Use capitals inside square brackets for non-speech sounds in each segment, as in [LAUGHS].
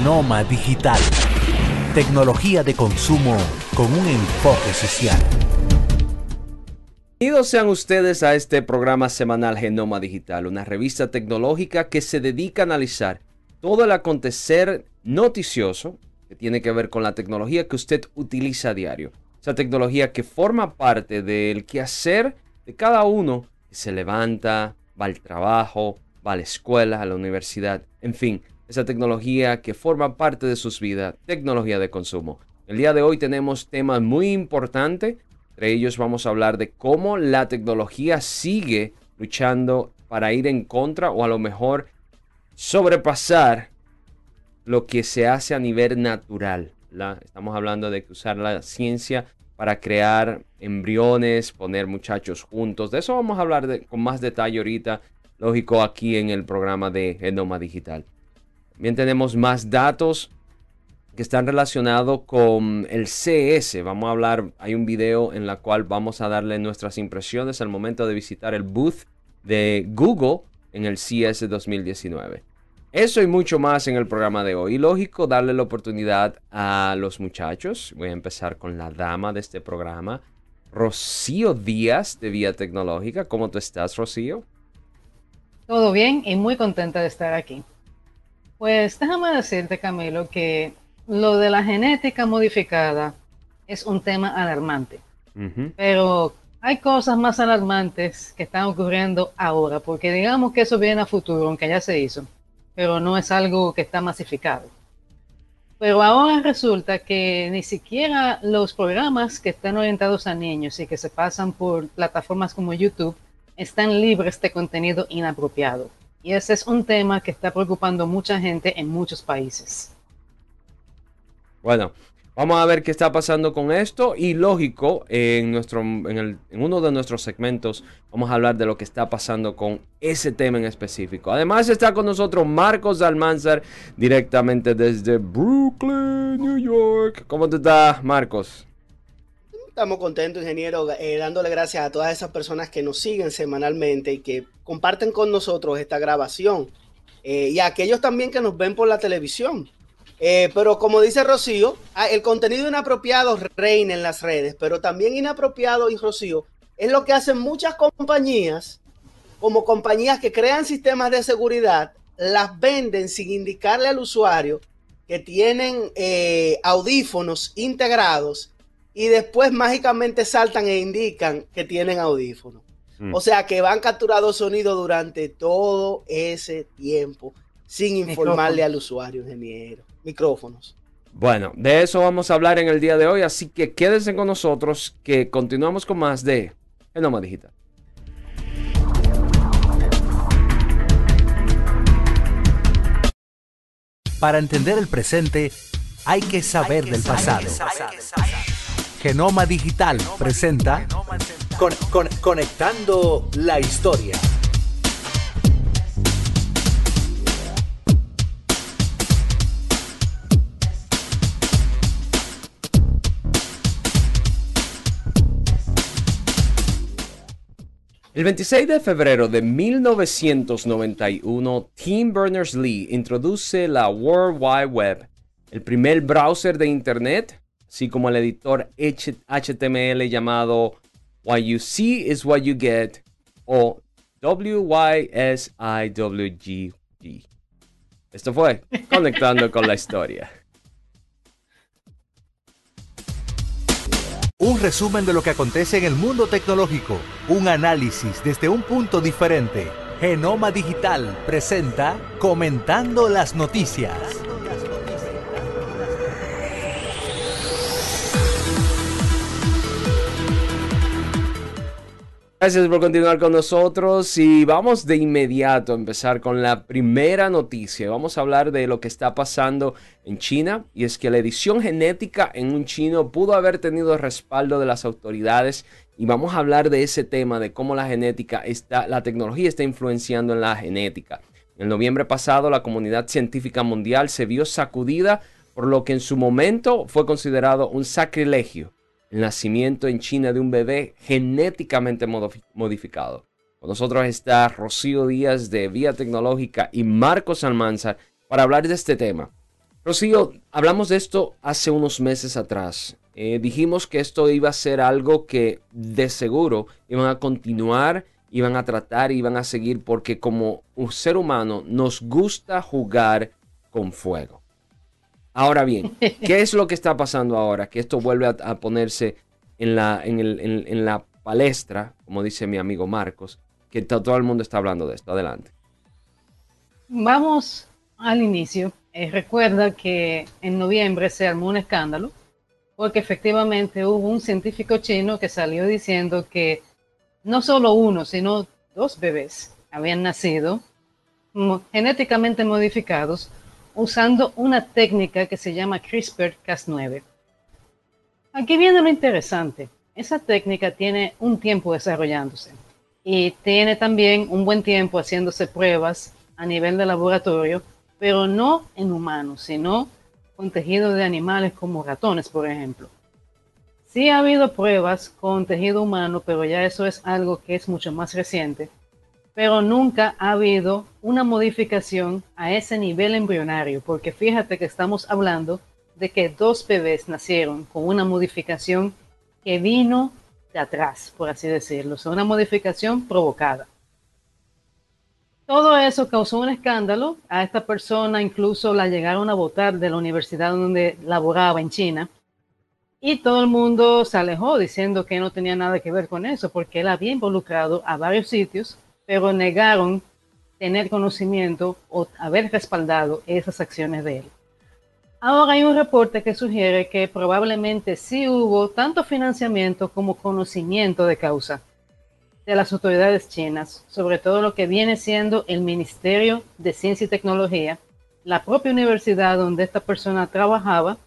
Genoma Digital. Tecnología de consumo con un enfoque social. Bienvenidos sean ustedes a este programa semanal Genoma Digital, una revista tecnológica que se dedica a analizar todo el acontecer noticioso que tiene que ver con la tecnología que usted utiliza a diario. Esa tecnología que forma parte del quehacer de cada uno que se levanta, va al trabajo, va a la escuela, a la universidad, en fin, esa tecnología que forma parte de sus vidas, tecnología de consumo. El día de hoy tenemos temas muy importantes, entre ellos vamos a hablar de cómo la tecnología sigue luchando para ir en contra o a lo mejor sobrepasar lo que se hace a nivel natural. Estamos hablando de que usar la ciencia para crear embriones, poner muchachos juntos. De eso vamos a hablar con más detalle ahorita, lógico, aquí en el programa de Genoma Digital. También tenemos más datos que están relacionados con el CS. Vamos a hablar, hay un video en la cual vamos a darle nuestras impresiones al momento de visitar el booth de Google en el CS 2019. Eso y mucho más en el programa de hoy. Y lógico, darle la oportunidad a los muchachos. Voy a empezar con la dama de este programa, Rocío Díaz de Vía Tecnológica. ¿Cómo tú estás, Rocío? Todo bien y muy contenta de estar aquí. Pues déjame decirte, Camilo, que lo de la genética modificada es un tema alarmante. Pero hay cosas más alarmantes que están ocurriendo ahora, porque digamos que eso viene a futuro, aunque ya se hizo, pero no es algo que está masificado. Pero ahora resulta que ni siquiera los programas que están orientados a niños y que se pasan por plataformas como YouTube están libres de contenido inapropiado. Y ese es un tema que está preocupando mucha gente en muchos países. Bueno, vamos a ver qué está pasando con esto. Y lógico, en, nuestro, en, uno de nuestros segmentos vamos a hablar de lo que está pasando con ese tema en específico. Además está con nosotros Marcos Almanzar, directamente desde Brooklyn, New York. ¿Cómo te está, Marcos? Estamos contentos, ingeniero, eh, dándole gracias a todas esas personas que nos siguen semanalmente y que comparten con nosotros esta grabación. Eh, y a aquellos también que nos ven por la televisión. Eh, pero como dice Rocío, ah, el contenido inapropiado reina en las redes, pero también inapropiado, y Rocío, es lo que hacen muchas compañías, como compañías que crean sistemas de seguridad, las venden sin indicarle al usuario que tienen audífonos integrados y después mágicamente saltan e indican que tienen audífonos. Mm. O sea que van capturado sonido durante todo ese tiempo sin informarle al usuario, ingeniero. Micrófonos. Bueno, de eso vamos a hablar en el día de hoy, así que quédense con nosotros que continuamos con más de Genoma Digital. Para entender el presente hay que saber del pasado. Genoma Digital presenta Conectando la Historia. El 26 de febrero de 1991, Tim Berners-Lee introduce la World Wide Web, el primer browser de Internet así como el editor HTML llamado What You See is What You Get o WYSIWG. Esto fue Conectando con la Historia. Un resumen de lo que acontece en el mundo tecnológico, un análisis desde un punto diferente. Genoma Digital presenta Comentando las Noticias. Gracias por continuar con nosotros y vamos de inmediato a empezar con la primera noticia. Vamos a hablar de lo que está pasando en China y es que la edición genética en un chino pudo haber tenido respaldo de las autoridades y vamos a hablar de ese tema de cómo la genética está, la tecnología está influenciando en la genética. En noviembre pasado la comunidad científica mundial se vio sacudida por lo que en su momento fue considerado un sacrilegio el nacimiento en China de un bebé genéticamente modificado. Con nosotros está Rocío Díaz de Vía Tecnológica y Marcos Almanzar para hablar de este tema. Rocío, hablamos de esto hace unos meses atrás. Eh, dijimos que esto iba a ser algo que de seguro iban a continuar, iban a tratar, iban a seguir, porque como un ser humano nos gusta jugar con fuego. Ahora bien, [LAUGHS] ¿qué es lo que está pasando ahora? Que esto vuelve a, ponerse en la, en, la palestra, como dice mi amigo Marcos, que todo el mundo está hablando de esto. Adelante. Vamos al inicio. Eh, recuerda que en noviembre se armó un escándalo porque efectivamente hubo un científico chino que salió diciendo que no solo uno, sino dos bebés habían nacido genéticamente modificados usando una técnica que se llama CRISPR-Cas9. Aquí viene lo interesante. Esa técnica tiene un tiempo desarrollándose y tiene también un buen tiempo haciéndose pruebas a nivel de laboratorio, pero no en humanos, sino con tejido de animales como ratones, por ejemplo. Sí ha habido pruebas con tejido humano, pero ya eso es algo que es mucho más reciente. Pero nunca ha habido una modificación a ese nivel embrionario, porque fíjate que estamos hablando de que dos bebés nacieron con una modificación que vino de atrás, por así decirlo, o sea, una modificación provocada. Todo eso causó un escándalo. A esta persona incluso la llegaron a votar de la universidad donde laboraba en China. Y todo el mundo se alejó diciendo que no tenía nada que ver con eso, porque él había involucrado a varios sitios, pero negaron tener conocimiento o haber respaldado esas acciones de él. Ahora hay un reporte que sugiere que probablemente sí hubo tanto financiamiento como conocimiento de causa de las autoridades chinas sobre todo lo que viene siendo el Ministerio de Ciencia y Tecnología, la propia universidad donde esta persona trabajaba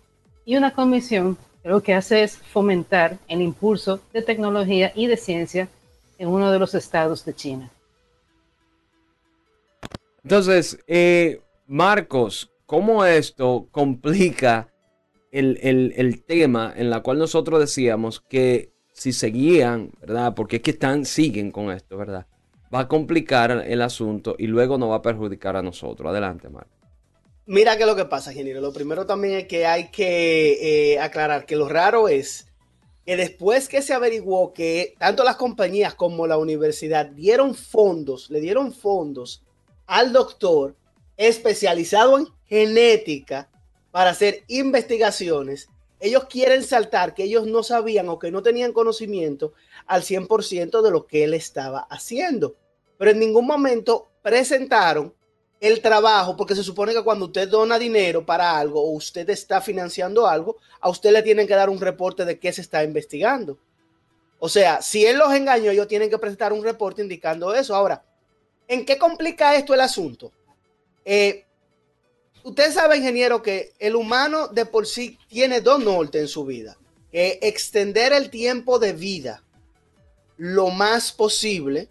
y una comisión que lo que hace es fomentar el impulso de tecnología y de ciencia en uno de los estados de China. Entonces, eh, Marcos, ¿cómo esto complica el, el tema en la cual nosotros decíamos que si seguían, ¿verdad? Porque es que están, siguen con esto, ¿verdad? Va a complicar el asunto y luego nos va a perjudicar a nosotros. Adelante, Marco. Mira qué es lo que pasa, ingeniero. Lo primero también es que hay que eh, aclarar que lo raro es que después que se averiguó que tanto las compañías como la universidad dieron fondos, le dieron fondos al doctor especializado en genética para hacer investigaciones, ellos quieren saltar que ellos no sabían o que no tenían conocimiento al 100% de lo que él estaba haciendo. Pero en ningún momento presentaron el trabajo, porque se supone que cuando usted dona dinero para algo o usted está financiando algo, a usted le tienen que dar un reporte de qué se está investigando. O sea, si él los engañó, ellos tienen que presentar un reporte indicando eso. Ahora, ¿en qué complica esto el asunto? Eh, usted sabe, ingeniero, que el humano de por sí tiene dos nortes en su vida. extender el tiempo de vida lo más posible,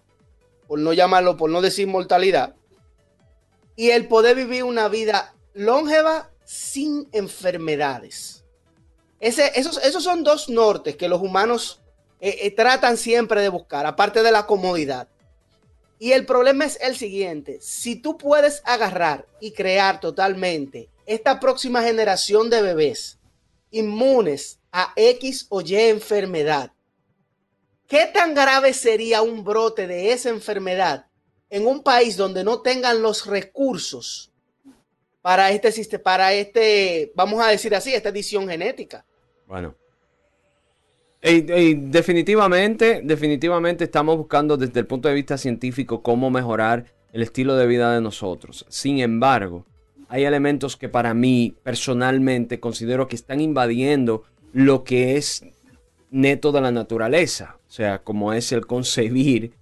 por no llamarlo, por no decir mortalidad, y el poder vivir una vida longeva sin enfermedades. Esos, esos, son dos nortes que los humanos eh, eh, tratan siempre de buscar, aparte de la comodidad. Y el problema es el siguiente, si tú puedes agarrar y crear totalmente esta próxima generación de bebés inmunes a X o Y enfermedad, ¿qué tan grave sería un brote de esa enfermedad en un país donde no tengan los recursos para este, para este, vamos a decir así, esta edición genética? Bueno, definitivamente, definitivamente estamos buscando desde el punto de vista científico cómo mejorar el estilo de vida de nosotros. Sin embargo, hay elementos que para mí personalmente considero que están invadiendo lo que es neto de la naturaleza. O sea, como es el concebir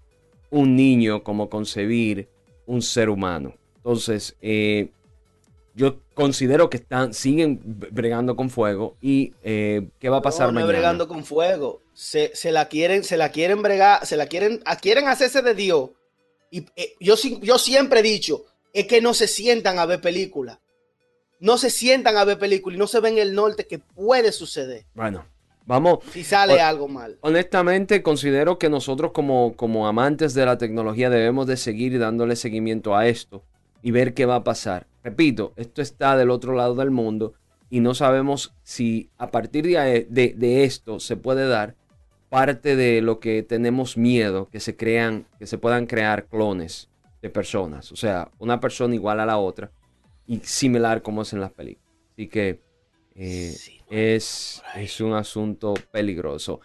un niño, como concebir un ser humano. Entonces, eh, yo considero que están, siguen bregando con fuego y eh, qué va a pasar no, no mañana. bregando con fuego. Se, la quieren, se la quieren bregar, se la quieren, quieren hacerse de Dios. Y eh, yo, yo siempre he dicho, es que no se sientan a ver películas. No se sientan a ver películas y no se ven el norte que puede suceder. Bueno, vamos. Si sale algo mal. Honestamente, considero que nosotros como, como amantes de la tecnología debemos de seguir dándole seguimiento a esto y ver qué va a pasar. Repito, esto está del otro lado del mundo y no sabemos si a partir de, de, esto se puede dar parte de lo que tenemos miedo, que se crean, que se puedan crear clones de personas. O sea, una persona igual a la otra y similar como es en las películas. Así que eh, es, es un asunto peligroso.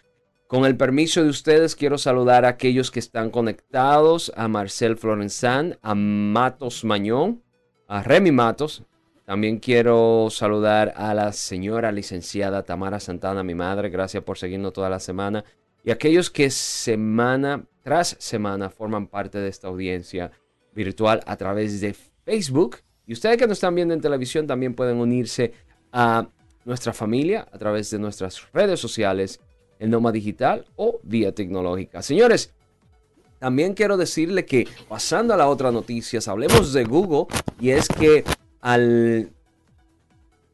Con el permiso de ustedes, quiero saludar a aquellos que están conectados, a Marcel Florenzán, a Matos Mañón, a Remy Matos. También quiero saludar a la señora licenciada Tamara Santana, mi madre. Gracias por seguirnos toda la semana. Y aquellos que semana tras semana forman parte de esta audiencia virtual a través de Facebook. Y ustedes que nos están viendo en televisión también pueden unirse a nuestra familia a través de nuestras redes sociales en Noma Digital o vía tecnológica. Señores, también quiero decirle que pasando a las otras noticias, hablemos de Google y es que al,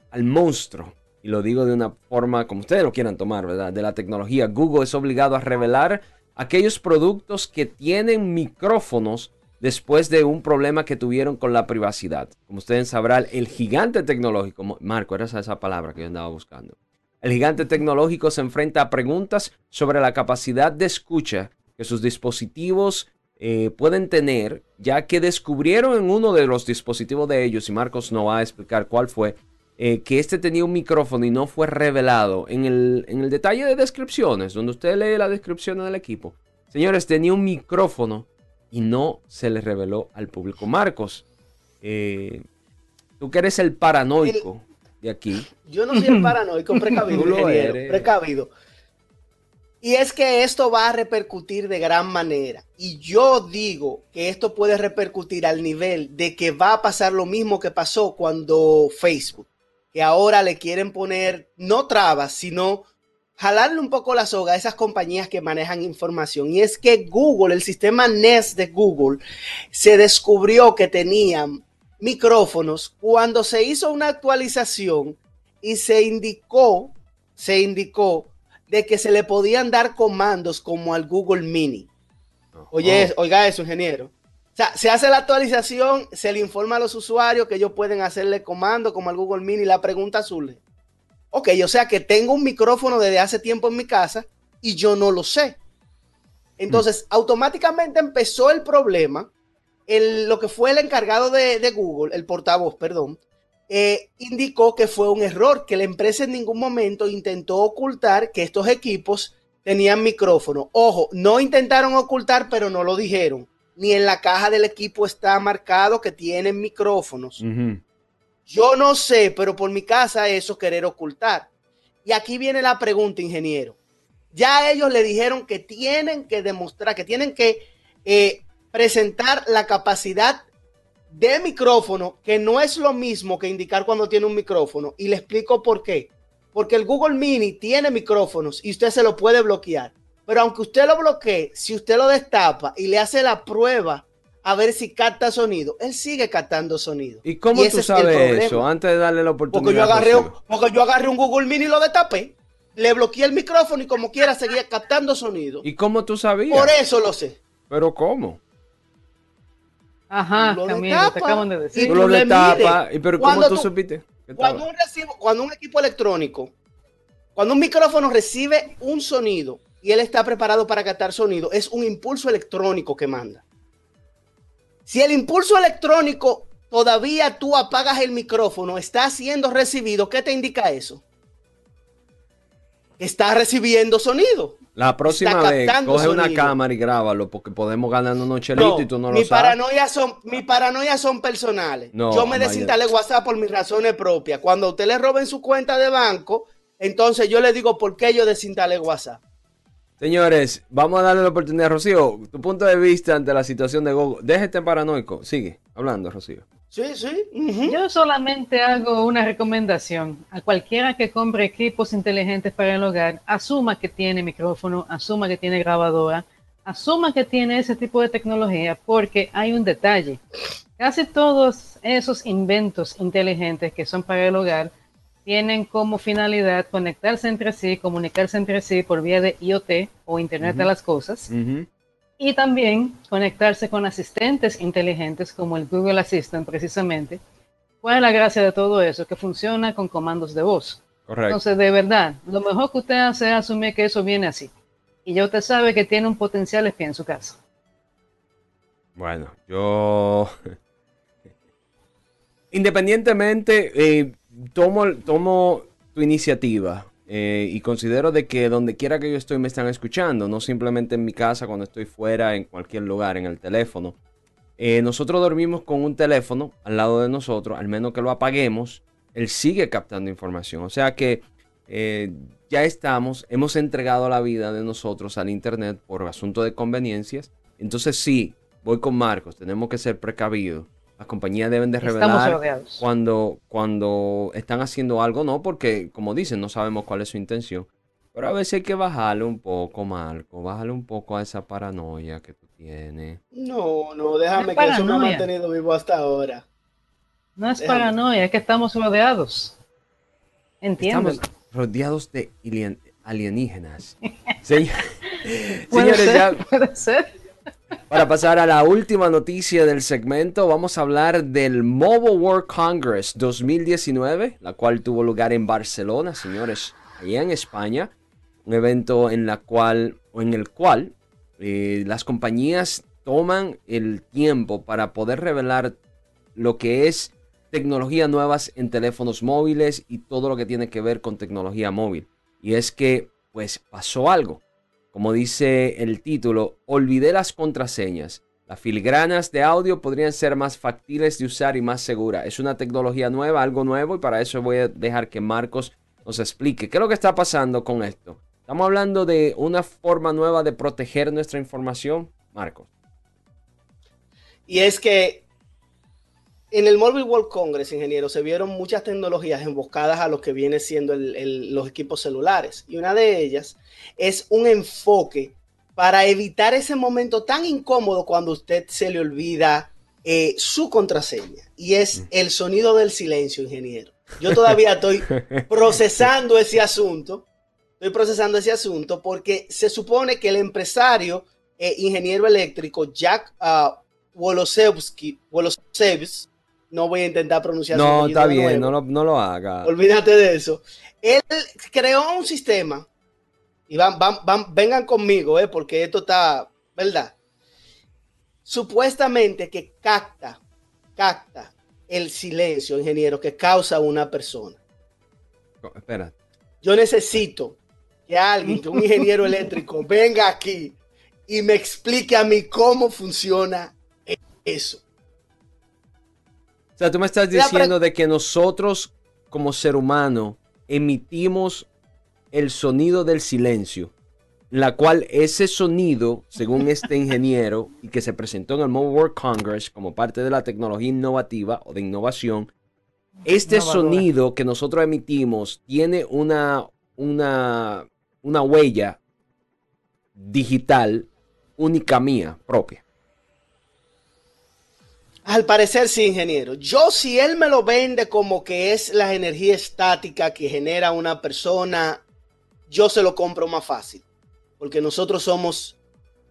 al monstruo, y lo digo de una forma como ustedes lo quieran tomar, ¿verdad? De la tecnología, Google es obligado a revelar aquellos productos que tienen micrófonos después de un problema que tuvieron con la privacidad. Como ustedes sabrán, el gigante tecnológico, Marco, era esa palabra que yo andaba buscando. El gigante tecnológico se enfrenta a preguntas sobre la capacidad de escucha que sus dispositivos eh, pueden tener, ya que descubrieron en uno de los dispositivos de ellos, y Marcos no va a explicar cuál fue, eh, que este tenía un micrófono y no fue revelado en el, en el detalle de descripciones, donde usted lee la descripción del equipo. Señores, tenía un micrófono y no se le reveló al público. Marcos, eh, tú que eres el paranoico de aquí. Yo no soy el paranoico, [LAUGHS] precavido, precavido. Y es que esto va a repercutir de gran manera. Y yo digo que esto puede repercutir al nivel de que va a pasar lo mismo que pasó cuando Facebook, que ahora le quieren poner no trabas, sino jalarle un poco la soga a esas compañías que manejan información. Y es que Google, el sistema Nest de Google, se descubrió que tenían micrófonos cuando se hizo una actualización y se indicó, se indicó de que se le podían dar comandos como al Google Mini. Oye, oh. oiga eso, ingeniero. O sea, se hace la actualización, se le informa a los usuarios que ellos pueden hacerle comando como al Google Mini. La pregunta azul. Ok, o sea que tengo un micrófono desde hace tiempo en mi casa y yo no lo sé. Entonces, mm. automáticamente empezó el problema lo que fue el encargado de, Google, el portavoz, perdón, eh, indicó que fue un error, que la empresa en ningún momento intentó ocultar que estos equipos tenían micrófono. Ojo, no intentaron ocultar, pero no lo dijeron. Ni en la caja del equipo está marcado que tienen micrófonos. Yo no sé, pero por mi casa eso querer ocultar. Y aquí viene la pregunta, ingeniero. Ya ellos le dijeron que tienen que demostrar, que tienen que eh, presentar la capacidad de micrófono, que no es lo mismo que indicar cuando tiene un micrófono. Y le explico por qué. Porque el Google Mini tiene micrófonos y usted se lo puede bloquear. Pero aunque usted lo bloquee, si usted lo destapa y le hace la prueba a ver si capta sonido, él sigue captando sonido. ¿Y cómo tú sabes eso? Antes de darle la oportunidad. Porque yo, agarré un, porque yo agarré un Google Mini y lo destapé. Le bloqueé el micrófono y como quiera seguía captando sonido. ¿Y cómo tú sabías? Por eso lo sé. ¿Pero cómo? Ajá, también te acaban de decir. Tú lo ¿Y pero cómo tú, supiste? Cuando un, cuando un equipo electrónico, cuando un micrófono recibe un sonido y él está preparado para captar sonido, es un impulso electrónico que manda. Si el impulso electrónico todavía tú apagas el micrófono, está siendo recibido, ¿qué te indica eso? Está recibiendo sonido. La próxima vez coge una cámara y grábalo porque podemos ganar unos chelitos y tú no lo mi sabes. Paranoia son, mi paranoia son personales. Yo me desinstalé WhatsApp por mis razones propias. Cuando usted le roben su cuenta de banco, entonces yo le digo por qué yo desinstalé WhatsApp. Señores, vamos a darle la oportunidad a Rocío. Tu punto de vista ante la situación de Google. Déjate paranoico. Sigue hablando, Rocío. Sí, sí. Yo solamente hago una recomendación. A cualquiera que compre equipos inteligentes para el hogar, asuma que tiene micrófono, asuma que tiene grabadora, asuma que tiene ese tipo de tecnología, porque hay un detalle. Casi todos esos inventos inteligentes que son para el hogar tienen como finalidad conectarse entre sí, comunicarse entre sí por vía de IoT o Internet de las Cosas y también conectarse con asistentes inteligentes como el Google Assistant precisamente. ¿Cuál es la gracia de todo eso? Que funciona con comandos de voz. Correcto. Entonces, de verdad, lo mejor que usted hace es asumir que eso viene así. Y ya usted sabe que tiene un potencial espía en su casa. Bueno, yo... [LAUGHS] Independientemente, eh, tomo, tomo tu iniciativa eh, y considero de que donde quiera que yo estoy me están escuchando, no simplemente en mi casa, cuando estoy fuera, en cualquier lugar, en el teléfono. Eh, nosotros dormimos con un teléfono al lado de nosotros, al menos que lo apaguemos, él sigue captando información. O sea que ya estamos, hemos entregado la vida de nosotros al Internet por asunto de conveniencias. Entonces sí, voy con Marcos, tenemos que ser precavidos. Las compañías deben de revelar cuando, cuando están haciendo algo, no, porque como dicen, no sabemos cuál es su intención. Pero a veces hay que bajarle un poco, Marco, bájale un poco a esa paranoia que tú tienes. No, no, déjame que eso me ha mantenido vivo hasta ahora. No es paranoia, es que estamos rodeados. Entiendo. Estamos rodeados de alienígenas. [LAUGHS] señores, ya... puede ser. Para pasar a la última noticia del segmento, vamos a hablar del Mobile World Congress 2019, la cual tuvo lugar en Barcelona, señores, allá en España. Un evento en, la cual, en el cual eh, las compañías toman el tiempo para poder revelar lo que es tecnología nuevas en teléfonos móviles y todo lo que tiene que ver con tecnología móvil. Y es que, pues, pasó algo. Como dice el título, olvidé las contraseñas. Las filigranas de audio podrían ser más factibles de usar y más seguras. Es una tecnología nueva, algo nuevo, y para eso voy a dejar que Marcos nos explique qué es lo que está pasando con esto. Estamos hablando de una forma nueva de proteger nuestra información, Marcos. Y es que en el Mobile World Congress, ingeniero, se vieron muchas tecnologías emboscadas a lo que viene siendo los equipos celulares. Y una de ellas es un enfoque para evitar ese momento tan incómodo cuando usted se le olvida eh, su contraseña. Y es mm. el sonido del silencio, ingeniero. Yo todavía estoy [LAUGHS] procesando ese asunto. Estoy procesando ese asunto porque se supone que el empresario eh, ingeniero eléctrico Jack uh, Wolosevsky, no voy a intentar pronunciar No, está bien, no lo, no lo, haga. Olvídate de eso. Él creó un sistema, y van, van, vengan conmigo, eh, porque esto está, ¿verdad? Supuestamente que capta, capta el silencio, ingeniero, que causa una persona. espera. Yo necesito que alguien, que un ingeniero eléctrico, venga aquí y me explique a mí cómo funciona eso. O sea, tú me estás diciendo de que nosotros como ser humano emitimos el sonido del silencio, la cual ese sonido, según este ingeniero y que se presentó en el Mobile World Congress como parte de la tecnología innovativa o de innovación, este sonido que nosotros emitimos tiene una, una, una huella digital única mía propia. Al parecer sí, ingeniero. Yo si él me lo vende como que es la energía estática que genera una persona, yo se lo compro más fácil. Porque nosotros somos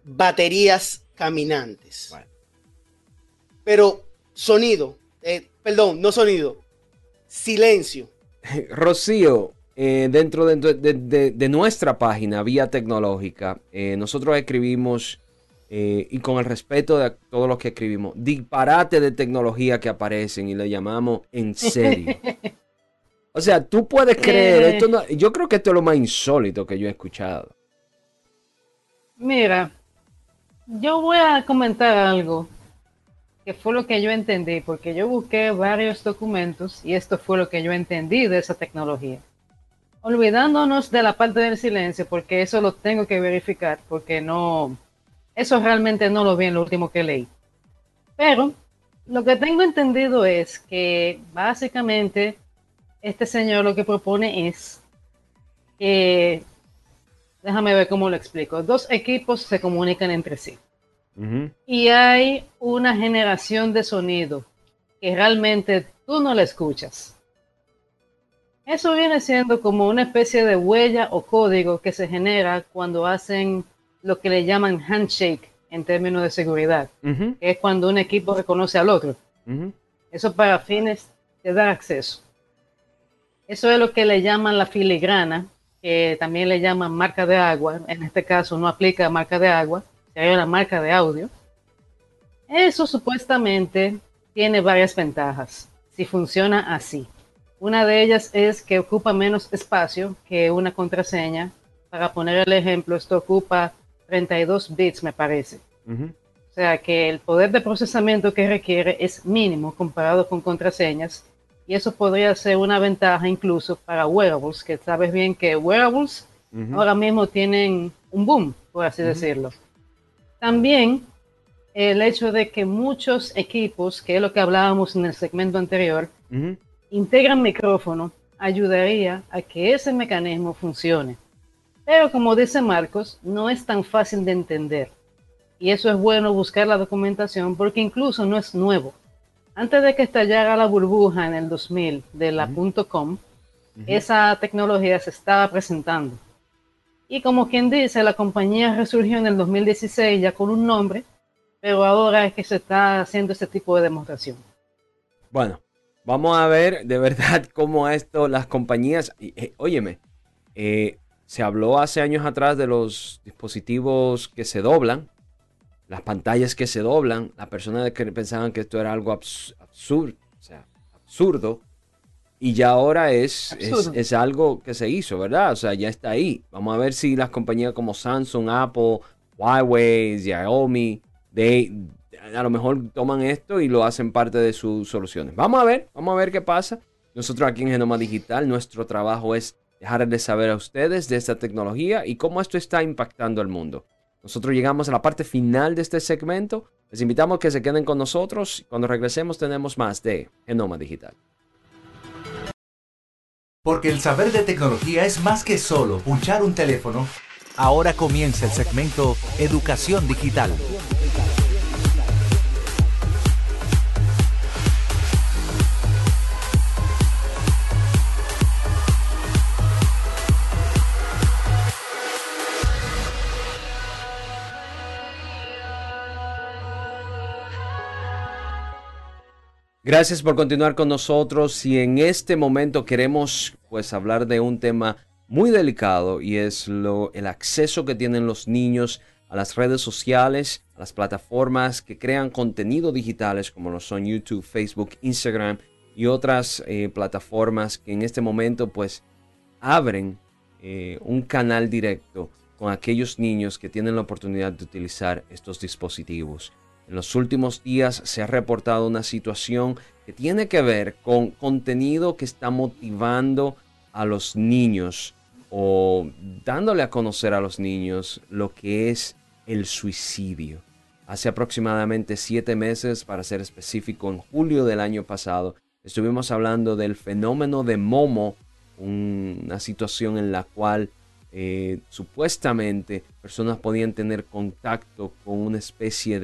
baterías caminantes. Pero sonido, eh, perdón, no sonido, silencio. [LAUGHS] Rocío, eh, dentro, de, nuestra página Vía Tecnológica, eh, nosotros escribimos eh, y con el respeto de todos los que escribimos, disparate de tecnología que aparecen y le llamamos en serio. [LAUGHS] o sea, tú puedes creer, esto yo creo que esto es lo más insólito que yo he escuchado. Mira, yo voy a comentar algo que fue lo que yo entendí, porque yo busqué varios documentos y esto fue lo que yo entendí de esa tecnología. Olvidándonos de la parte del silencio, porque eso lo tengo que verificar, porque no, eso realmente no lo vi en lo último que leí. Pero lo que tengo entendido es que básicamente este señor lo que propone es que, déjame ver cómo lo explico, dos equipos se comunican entre sí. Y hay una generación de sonido que realmente tú no la escuchas. Eso viene siendo como una especie de huella o código que se genera cuando hacen lo que le llaman handshake en términos de seguridad, que es cuando un equipo reconoce al otro. Eso para fines de dar acceso. Eso es lo que le llaman la filigrana, que también le llaman marca de agua. En este caso no aplica marca de agua, hay una marca de audio. Eso supuestamente tiene varias ventajas si funciona así. Una de ellas es que ocupa menos espacio que una contraseña. Para poner el ejemplo, esto ocupa 32 bits, me parece. O sea que el poder de procesamiento que requiere es mínimo comparado con contraseñas. Y eso podría ser una ventaja incluso para wearables, que sabes bien que wearables ahora mismo tienen un boom, por así decirlo. También el hecho de que muchos equipos, que es lo que hablábamos en el segmento anterior, integran micrófono, ayudaría a que ese mecanismo funcione. Pero como dice Marcos, no es tan fácil de entender. Y eso es bueno buscar la documentación porque incluso no es nuevo. Antes de que estallara la burbuja en el 2000 de la .com, esa tecnología se estaba presentando. Y como quien dice, la compañía resurgió en el 2016 ya con un nombre, pero ahora es que se está haciendo ese tipo de demostración. Bueno, vamos a ver de verdad [LAUGHS] cómo esto, las compañías, eh, óyeme, eh, se habló hace años atrás de los dispositivos que se doblan, las pantallas que se doblan, las personas que pensaban que esto era algo absurdo, o sea, absurdo, y ya ahora es, es, algo que se hizo, ¿verdad? O sea, ya está ahí. Vamos a ver si las compañías como Samsung, Apple, Huawei, Xiaomi, de, a lo mejor toman esto y lo hacen parte de sus soluciones. Vamos a ver, vamos a ver qué pasa. Nosotros aquí en Genoma Digital, nuestro trabajo es dejarles saber a ustedes de esta tecnología y cómo esto está impactando al mundo. Nosotros llegamos a la parte final de este segmento. Les invitamos a que se queden con nosotros. Cuando regresemos tenemos más de Genoma Digital. Porque el saber de tecnología es más que solo punchar un teléfono. Ahora comienza el segmento Educación Digital. Gracias por continuar con nosotros y en este momento queremos pues hablar de un tema muy delicado y es lo, el acceso que tienen los niños a las redes sociales, a las plataformas que crean contenido digitales como lo son YouTube, Facebook, Instagram y otras eh, plataformas que en este momento pues abren eh, un canal directo con aquellos niños que tienen la oportunidad de utilizar estos dispositivos. En los últimos días se ha reportado una situación que tiene que ver con contenido que está motivando a los niños o dándole a conocer a los niños lo que es el suicidio. Hace aproximadamente siete meses, para ser específico, en julio del año pasado, estuvimos hablando del fenómeno de Momo, una situación en la cual eh, supuestamente personas podían tener contacto con una especie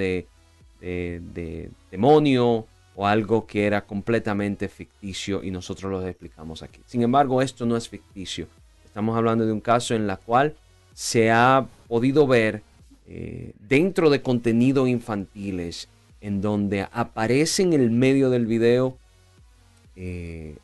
de de, demonio o algo que era completamente ficticio y nosotros lo explicamos aquí. Sin embargo, esto no es ficticio. Estamos hablando de un caso en la cual se ha podido ver eh, dentro de contenido infantiles en donde aparece en el medio del video eh,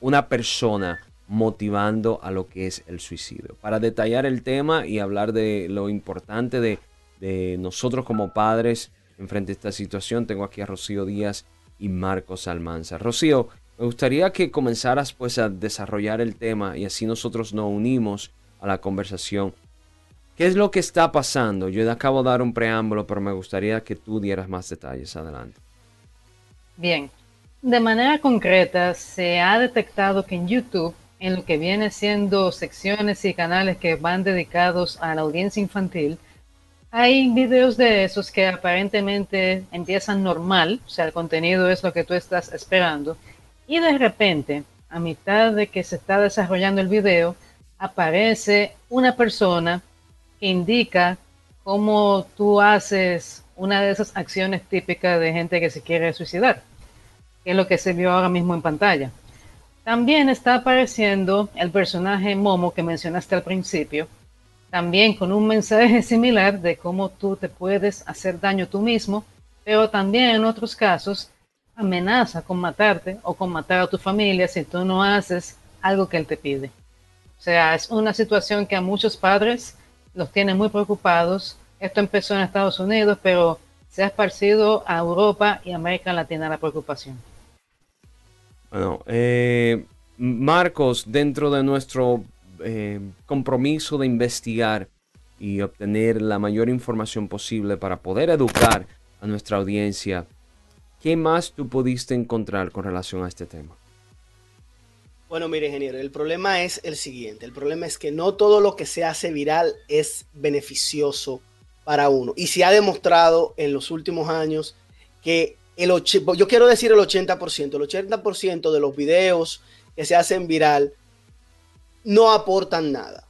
una persona motivando a lo que es el suicidio. Para detallar el tema y hablar de lo importante de nosotros como padres enfrente a esta situación. Tengo aquí a Rocío Díaz y Marcos Almanza. Rocío, me gustaría que comenzaras pues a desarrollar el tema y así nosotros nos unimos a la conversación. ¿Qué es lo que está pasando? Yo acabo de dar un preámbulo, pero me gustaría que tú dieras más detalles. Adelante. Bien, de manera concreta se ha detectado que en YouTube, en lo que viene siendo secciones y canales que van dedicados a la audiencia infantil, hay videos de esos que aparentemente empiezan normal, o sea, el contenido es lo que tú estás esperando, y de repente, a mitad de que se está desarrollando el video, aparece una persona que indica cómo tú haces una de esas acciones típicas de gente que se quiere suicidar, que es lo que se vio ahora mismo en pantalla. También está apareciendo el personaje Momo que mencionaste al principio, también con un mensaje similar de cómo tú te puedes hacer daño tú mismo, pero también en otros casos amenaza con matarte o con matar a tu familia si tú no haces algo que él te pide. O sea, es una situación que a muchos padres los tiene muy preocupados. Esto empezó en Estados Unidos, pero se ha esparcido a Europa y América Latina la preocupación. Bueno, eh, Marcos, dentro de nuestro eh, compromiso de investigar y obtener la mayor información posible para poder educar a nuestra audiencia, ¿qué más tú pudiste encontrar con relación a este tema? Bueno, mire, ingeniero, el problema es el siguiente. El problema es que no todo lo que se hace viral es beneficioso para uno. Y se ha demostrado en los últimos años que el yo quiero decir el 80%, el 80% de los videos que se hacen viral no aportan nada.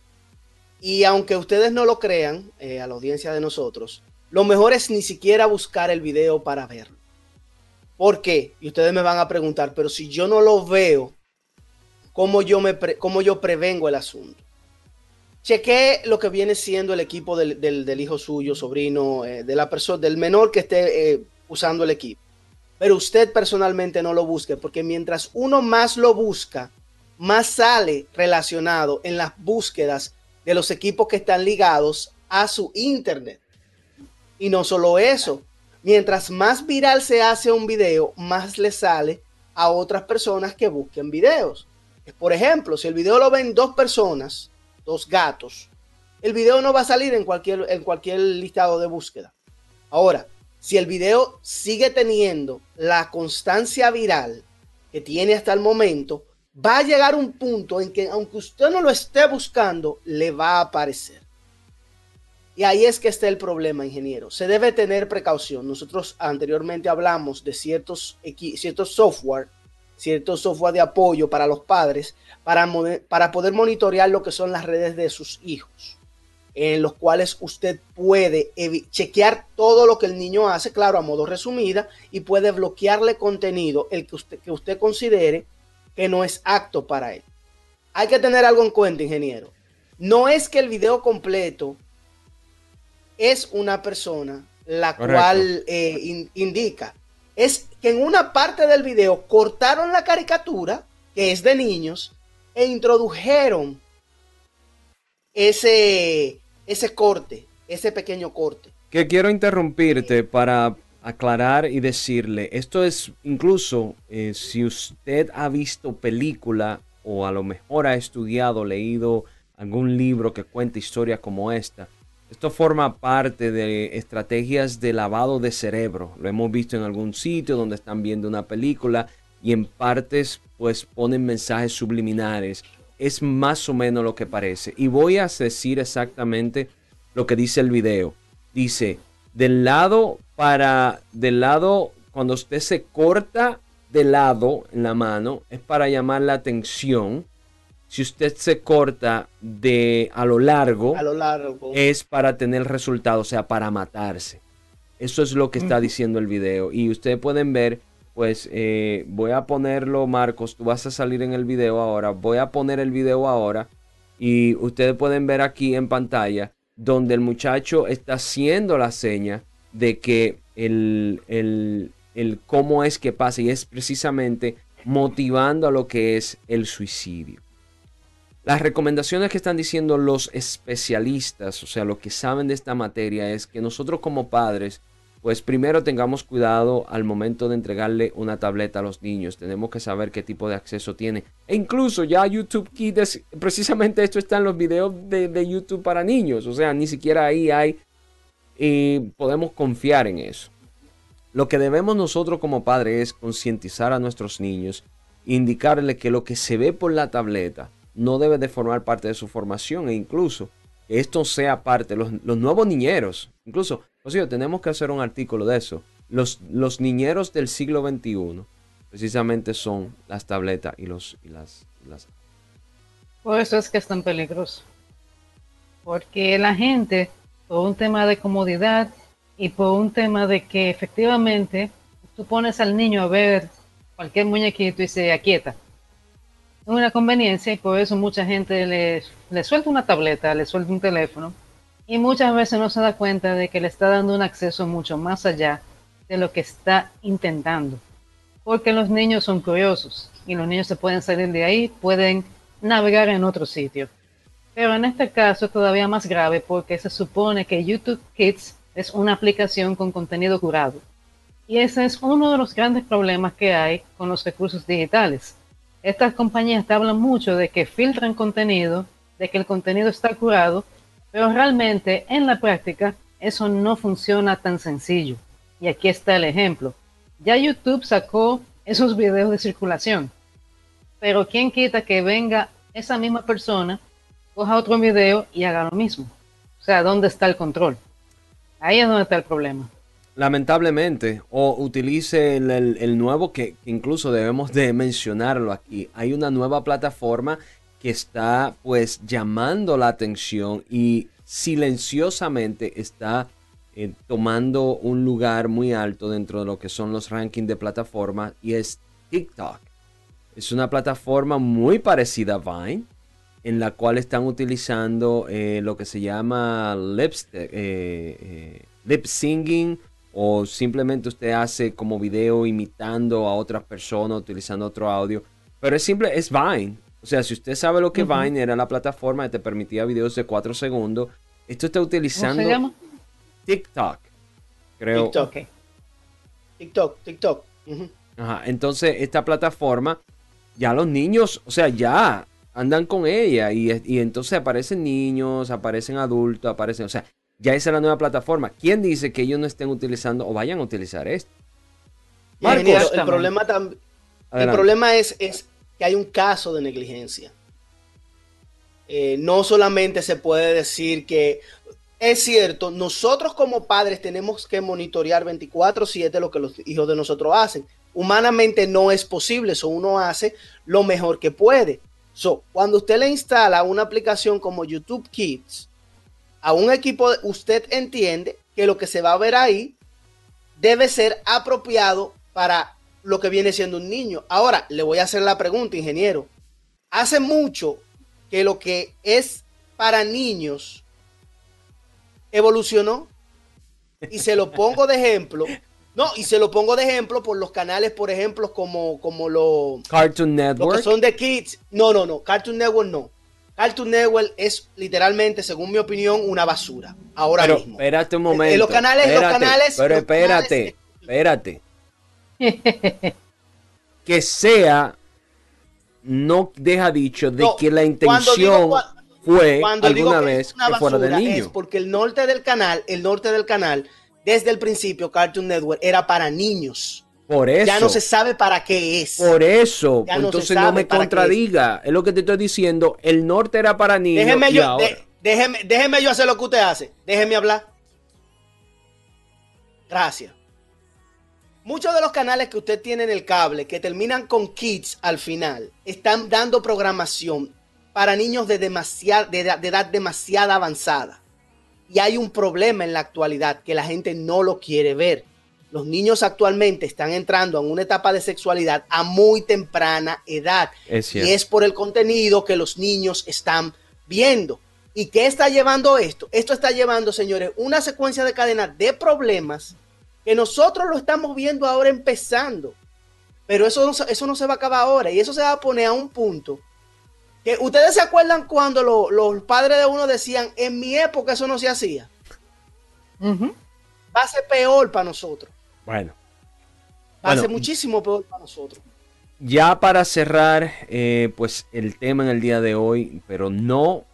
Y aunque ustedes no lo crean, eh, a la audiencia de nosotros, lo mejor es ni siquiera buscar el video para verlo. ¿Por qué? Y ustedes me van a preguntar, pero si yo no lo veo, ¿cómo yo, me cómo yo prevengo el asunto? Chequé lo que viene siendo el equipo del, hijo suyo, sobrino, eh, de la persona, del menor que esté eh, usando el equipo pero usted personalmente no lo busque, porque mientras uno más lo busca, más sale relacionado en las búsquedas de los equipos que están ligados a su internet. Y no solo eso, mientras más viral se hace un video, más le sale a otras personas que busquen videos. Por ejemplo, si el video lo ven dos personas, dos gatos, el video no va a salir en cualquier, en cualquier listado de búsqueda. Ahora, si el video sigue teniendo la constancia viral que tiene hasta el momento, va a llegar un punto en que aunque usted no lo esté buscando, le va a aparecer. Y ahí es que está el problema, ingeniero. Se debe tener precaución. Nosotros anteriormente hablamos de ciertos, ciertos software, ciertos software de apoyo para los padres, para, para poder monitorear lo que son las redes de sus hijos en los cuales usted puede chequear todo lo que el niño hace, claro, a modo resumida, y puede bloquearle contenido el que usted, que usted considere que no es apto para él. Hay que tener algo en cuenta, ingeniero. No es que el video completo es una persona la cual eh, indica. Es que en una parte del video cortaron la caricatura, que es de niños, e introdujeron ese, ese corte, ese pequeño corte. Que quiero interrumpirte para aclarar y decirle, esto es incluso eh, si usted ha visto película o a lo mejor ha estudiado, leído algún libro que cuente historias como esta, esto forma parte de estrategias de lavado de cerebro. Lo hemos visto en algún sitio donde están viendo una película y en partes pues ponen mensajes subliminares es más o menos lo que parece. Y voy a decir exactamente lo que dice el video. Dice, del lado para, del lado, cuando usted se corta de lado en la mano, es para llamar la atención. Si usted se corta de a lo largo, a lo largo. es para tener resultado, o sea, para matarse. Eso es lo que está diciendo el video. Y ustedes pueden ver pues eh, voy a ponerlo, Marcos, tú vas a salir en el video ahora, voy a poner el video ahora y ustedes pueden ver aquí en pantalla donde el muchacho está haciendo la seña de que el, el, el cómo es que pasa y es precisamente motivando a lo que es el suicidio. Las recomendaciones que están diciendo los especialistas, o sea, los que saben de esta materia, es que nosotros como padres pues primero tengamos cuidado al momento de entregarle una tableta a los niños. Tenemos que saber qué tipo de acceso tiene. E incluso ya YouTube Kids, precisamente esto está en los videos de, YouTube para niños. O sea, ni siquiera ahí hay y podemos confiar en eso. Lo que debemos nosotros como padres es concientizar a nuestros niños, indicarle que lo que se ve por la tableta no debe de formar parte de su formación e incluso que esto sea parte, los, los nuevos niñeros, incluso o sea, tenemos que hacer un artículo de eso. Los, niñeros del siglo XXI precisamente son las tabletas y, los, y las. Por eso es que están peligrosos. Porque la gente, por un tema de comodidad y por un tema de que efectivamente tú pones al niño a ver cualquier muñequito y se aquieta. una conveniencia y por eso mucha gente le suelta una tableta, le suelta un teléfono y muchas veces no se da cuenta de que le está dando un acceso mucho más allá de lo que está intentando. Porque los niños son curiosos y los niños se pueden salir de ahí, pueden navegar en otro sitio. Pero en este caso es todavía más grave porque se supone que YouTube Kids es una aplicación con contenido curado. Y ese es uno de los grandes problemas que hay con los recursos digitales. Estas compañías hablan mucho de que filtran contenido, de que el contenido está curado, pero realmente en la práctica eso no funciona tan sencillo. Y aquí está el ejemplo. Ya YouTube sacó esos videos de circulación, pero ¿quién quita que venga esa misma persona, coja otro video y haga lo mismo? O sea, ¿dónde está el control? Ahí es donde está el problema. Lamentablemente, o utilice el, nuevo que, incluso debemos de mencionarlo aquí. Hay una nueva plataforma está pues llamando la atención y silenciosamente está eh, tomando un lugar muy alto dentro de lo que son los rankings de plataforma y es TikTok. Es una plataforma muy parecida a Vine, en la cual están utilizando eh, lo que se llama lip, eh, eh, lip singing o simplemente usted hace como video imitando a otras personas, utilizando otro audio. Pero es simple, es Vine. O sea, si usted sabe lo que Vine era la plataforma que te permitía videos de 4 segundos, esto está utilizando ¿Cómo se llama? TikTok. Creo. TikTok. TikTok, TikTok. Ajá, entonces esta plataforma, ya los niños, o sea, ya andan con ella y, y, entonces aparecen niños, aparecen adultos, aparecen, o sea, ya esa es la nueva plataforma. ¿Quién dice que ellos no estén utilizando o vayan a utilizar esto? Marcos, el problema, el problema es, es, que hay un caso de negligencia. Eh, no solamente se puede decir que es cierto, nosotros como padres tenemos que monitorear 24/7 lo que los hijos de nosotros hacen. Humanamente no es posible, eso uno hace lo mejor que puede. So, cuando usted le instala una aplicación como YouTube Kids a un equipo, usted entiende que lo que se va a ver ahí debe ser apropiado para lo que viene siendo un niño. Ahora, le voy a hacer la pregunta, ingeniero. Hace mucho que lo que es para niños evolucionó. Y se lo pongo de ejemplo. No, y se lo pongo de ejemplo por los canales, por ejemplo, como, como los Cartoon Network. que son de kids. No, no, no. Cartoon Network no. Cartoon Network es literalmente, según mi opinión, una basura. Ahora pero, mismo. Espérate un momento. En los canales, espérate, los canales. Pero los espérate, canales... espérate. [LAUGHS] que sea, no deja dicho de No, que la digo intención fue Cuando alguna que vez que fuera de niño. es porque el norte del canal, el norte del canal, desde el principio, Cartoon Network era para niños. Por eso. Ya no se sabe para qué es. Por eso, Ya no entonces no, sabe me contradiga. Es. lo que te estoy diciendo. El norte era para niños. Déjeme y yo, ahora- de- déjeme, déjeme yo hacer lo que usted hace. Déjeme hablar. Gracias. Muchos de los canales que usted tiene en el cable que terminan con kids al final están dando programación para niños de, demasiada, de, edad, de edad demasiada avanzada. Y hay un problema en la actualidad que la gente no lo quiere ver. Los niños actualmente están entrando en una etapa de sexualidad a muy temprana edad. Es Y es por el contenido que los niños están viendo. ¿Y qué está llevando esto? Esto está llevando, señores, una secuencia de cadena de problemas que nosotros lo estamos viendo ahora empezando. Pero eso no, se- eso no se va a acabar ahora y eso se va a poner a un punto que ustedes se acuerdan cuando lo- los padres de uno decían, en mi época eso no se hacía. Va a ser peor para nosotros. Bueno. Va a ser muchísimo peor para nosotros. Ya para cerrar, eh, pues el tema en el día de hoy, pero no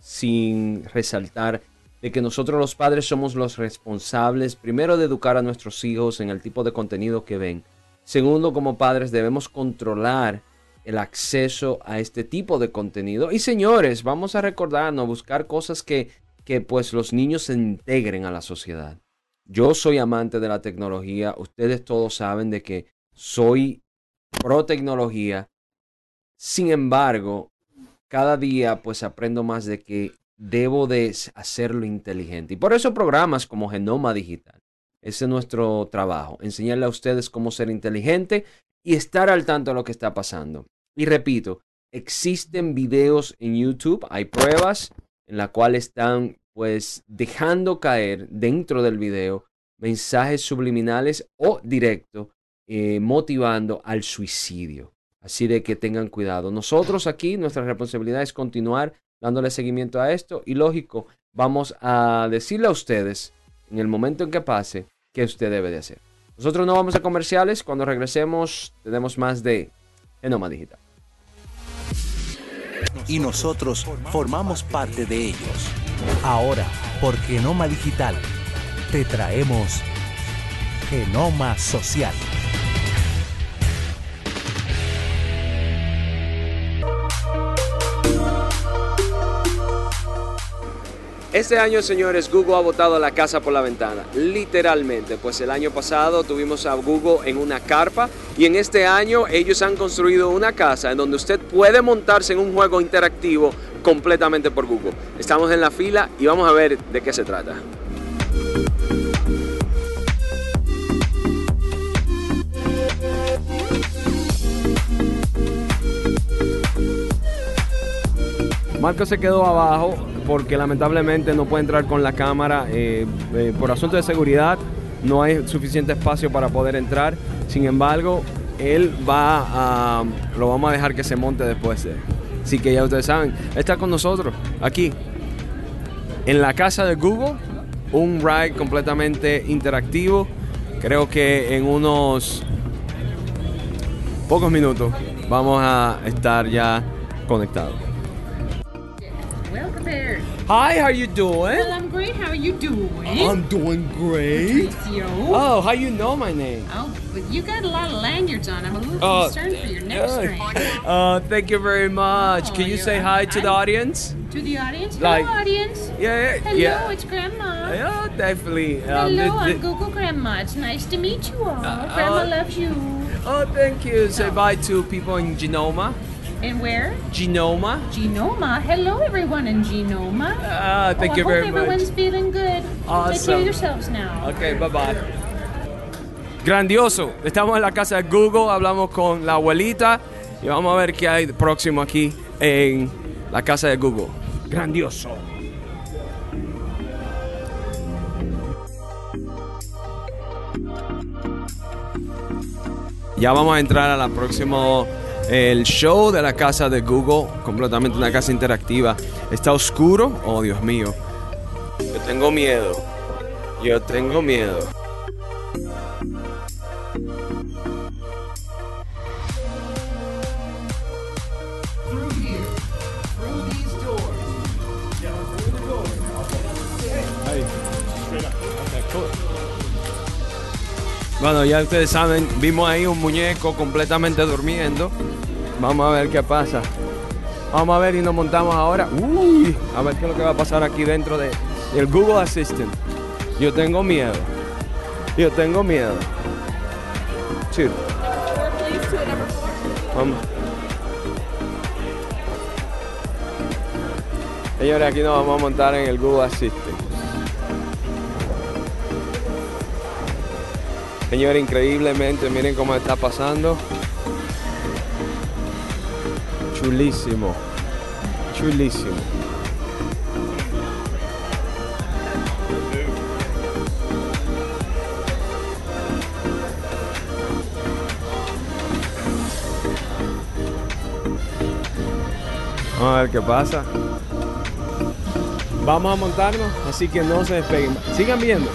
sin resaltar de que nosotros los padres somos los responsables, primero de educar a nuestros hijos en el tipo de contenido que ven. Segundo, como padres debemos controlar el acceso a este tipo de contenido. Y señores, vamos a recordarnos, buscar cosas que, que pues los niños se integren a la sociedad. Yo soy amante de la tecnología, ustedes todos saben de que soy pro tecnología. Sin embargo, cada día pues aprendo más de que debo de hacerlo inteligente. Y por eso programas como Genoma Digital. Ese es nuestro trabajo, enseñarle a ustedes cómo ser inteligente y estar al tanto de lo que está pasando. Y repito, existen videos en YouTube, hay pruebas en las cuales están pues dejando caer dentro del video mensajes subliminales o directos eh, motivando al suicidio. Así de que tengan cuidado. Nosotros aquí, nuestra responsabilidad es continuar dándole seguimiento a esto y lógico, vamos a decirle a ustedes en el momento en que pase qué usted debe de hacer. Nosotros no vamos a comerciales, cuando regresemos tenemos más de Enoma Digital. Y nosotros formamos parte de ellos. Ahora, por Genoma Digital, te traemos Genoma Social. Este año, señores, Google ha botado la casa por la ventana, literalmente, pues el año pasado tuvimos a Google en una carpa y en este año ellos han construido una casa en donde usted puede montarse en un juego interactivo completamente por Google. Estamos en la fila y vamos a ver de qué se trata. Marco se quedó abajo porque lamentablemente no puede entrar con la cámara eh, eh, por asunto de seguridad. No hay suficiente espacio para poder entrar. Sin embargo, él va a. Lo vamos a dejar que se monte después. Así que ya ustedes saben, está con nosotros aquí en la casa de Google. Un ride completamente interactivo. Creo que en unos pocos minutos vamos a estar ya conectados. Hi, how you doing? Well, I'm great. How are you doing? I'm doing great. Patricio. Oh, how you know my name? Oh, but you got a lot of lanyards on. I'm a little Oh, concerned for your neck strain. [LAUGHS] Uh, thank you very much. Oh, Can you say hi to the audience? To the audience? Like- Hello, audience. Yeah, Hello, yeah. it's Grandma. Yeah, definitely. Um, Hello, th- I'm Google Grandma. It's nice to meet you all. Uh, Grandma uh, loves you. oh, thank you. Say bye to people in Genoma. And where? Genoma. Genoma. Hello, everyone in Genoma. Ah, thank oh, you I very hope much. everyone's feeling good. Take care Awesome. of yourselves now. Ok, bye bye. Grandioso. Estamos en la casa de Google, hablamos con la abuelita y vamos a ver qué hay próximo aquí en la casa de Google. Grandioso. Ya vamos a entrar a la próxima el show de la casa de Google, completamente una casa interactiva. Está oscuro, oh Dios mío. Yo tengo miedo. Yo tengo miedo. Bueno, ya ustedes saben, vimos ahí un muñeco completamente durmiendo. Vamos a ver qué pasa. Vamos a ver y nos montamos ahora. Uy, a ver qué es lo que va a pasar aquí dentro de, del Google Assistant. Yo tengo miedo. Yo tengo miedo. Vamos. Señores, aquí nos vamos a montar en el Google Assistant. Señores, increíblemente, miren cómo está pasando. Chulísimo. Chulísimo. Vamos a ver qué pasa. Vamos a montarnos, así que no se despeguen. Sigan viendo.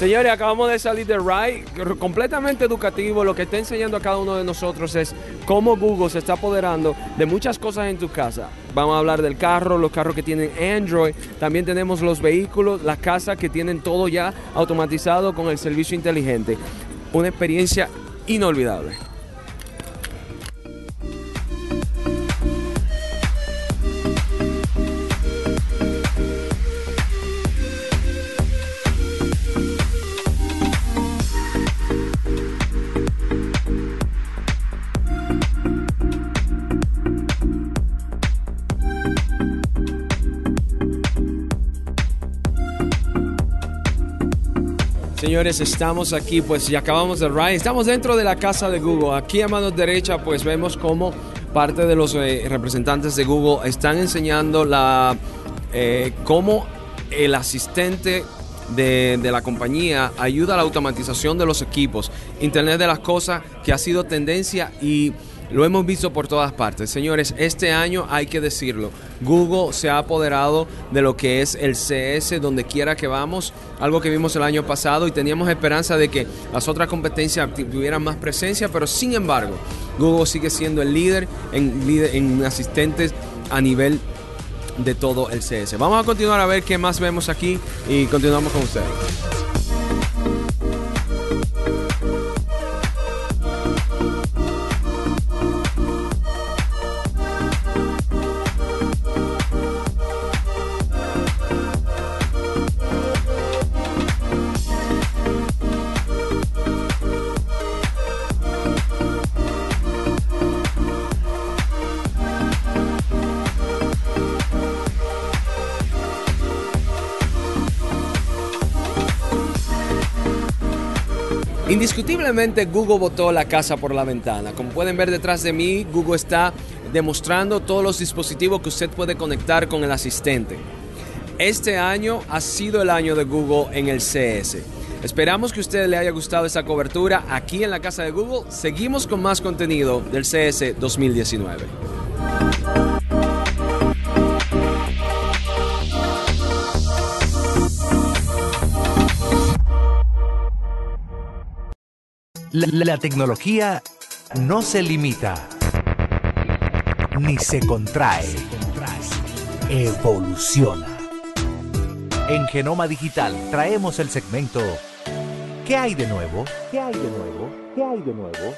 Señores, acabamos de salir de RAI, completamente educativo. Lo que está enseñando a cada uno de nosotros es cómo Google se está apoderando de muchas cosas en tu casa. Vamos a hablar del carro, los carros que tienen Android. También tenemos los vehículos, las casas que tienen todo ya automatizado con el servicio inteligente. Una experiencia inolvidable. Señores, estamos aquí, pues ya acabamos de ride. Estamos dentro de la casa de Google. Aquí a mano derecha, pues vemos cómo parte de los eh, representantes de Google están enseñando la eh, cómo el asistente de, de, la compañía ayuda a la automatización de los equipos, Internet de las cosas, que ha sido tendencia y lo hemos visto por todas partes. Señores, este año hay que decirlo, Google se ha apoderado de lo que es el CS donde quiera que vamos, algo que vimos el año pasado y teníamos esperanza de que las otras competencias tuvieran más presencia, pero sin embargo, Google sigue siendo el líder en, en asistentes a nivel de todo el CS. Vamos a continuar a ver qué más vemos aquí y continuamos con ustedes. Indiscutiblemente Google botó la casa por la ventana. Como pueden ver detrás de mí, Google está demostrando todos los dispositivos que usted puede conectar con el asistente. Este año ha sido el año de Google en el CS. Esperamos que a usted le haya gustado esta cobertura aquí en la casa de Google. Seguimos con más contenido del CS 2019. La, tecnología no se limita ni se contrae, evoluciona. En Genoma Digital traemos el segmento ¿Qué hay de nuevo? ¿Qué hay de nuevo? ¿Qué hay de nuevo?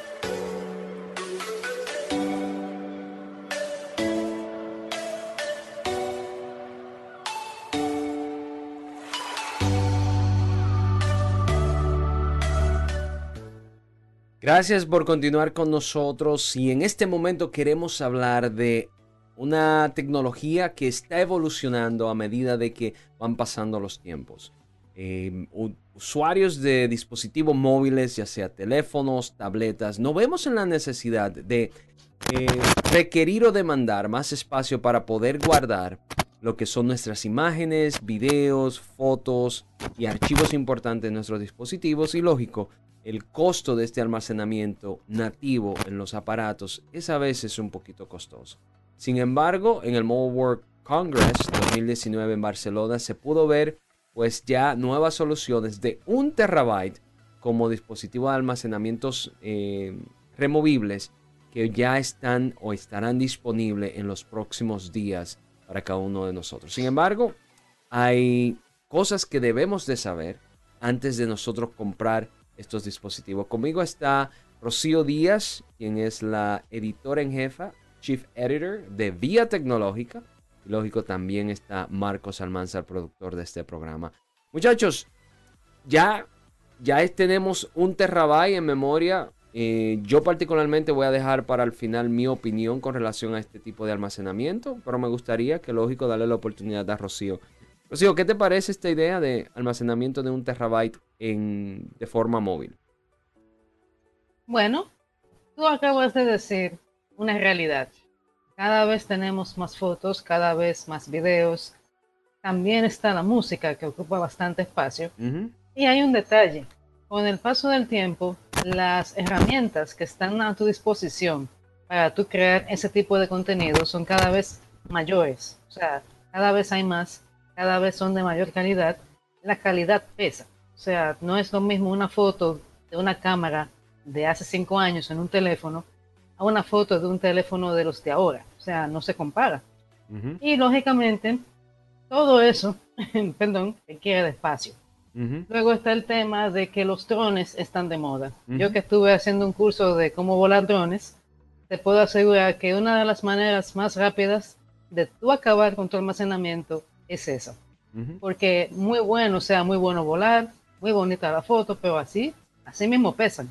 Gracias por continuar con nosotros y en este momento queremos hablar de una tecnología que está evolucionando a medida de que van pasando los tiempos. Em, usuarios de dispositivos móviles, ya sea teléfonos, tabletas, no vemos en la necesidad de eh, requerir o demandar más espacio para poder guardar lo que son nuestras imágenes, videos, fotos y archivos importantes en nuestros dispositivos y lógico, el costo de este almacenamiento nativo en los aparatos es a veces un poquito costoso. Sin embargo, en el Mobile World Congress 2019 en Barcelona se pudo ver pues ya nuevas soluciones de un terabyte como dispositivo de almacenamientos eh, removibles que ya están o estarán disponibles en los próximos días para cada uno de nosotros. Sin embargo, hay cosas que debemos de saber antes de nosotros comprar estos dispositivos. Conmigo está Rocío Díaz, quien es la editora en jefa, Chief Editor de Vía Tecnológica. Lógico, también está Marcos Almanza, el productor de este programa. Muchachos, ya, ya tenemos un terabyte en memoria. Eh, yo particularmente voy a dejar para el final mi opinión con relación a este tipo de almacenamiento, pero me gustaría que, lógico, darle la oportunidad a Rocío Rocío, ¿qué te parece esta idea de almacenamiento de un terabyte en, de forma móvil? Bueno, tú acabas de decir una realidad. Cada vez tenemos más fotos, cada vez más videos. También está la música que ocupa bastante espacio. Y hay un detalle. Con el paso del tiempo, las herramientas que están a tu disposición para tú crear ese tipo de contenido son cada vez mayores. O sea, cada vez hay más cada vez son de mayor calidad, la calidad pesa. O sea, no es lo mismo una foto de una cámara de hace cinco años en un teléfono a una foto de un teléfono de los de ahora. O sea, no se compara. Ujú, Y lógicamente, todo eso, [LAUGHS] perdón, requiere de espacio. ujú. Luego está el tema de que los drones están de moda. Yo Ujú. que estuve haciendo un curso de cómo volar drones, te puedo asegurar que una de las maneras más rápidas de tú acabar con tu almacenamiento es esa. Ujú. Porque muy bueno, o sea, muy bueno volar, muy bonita la foto, pero así, así mismo pesan.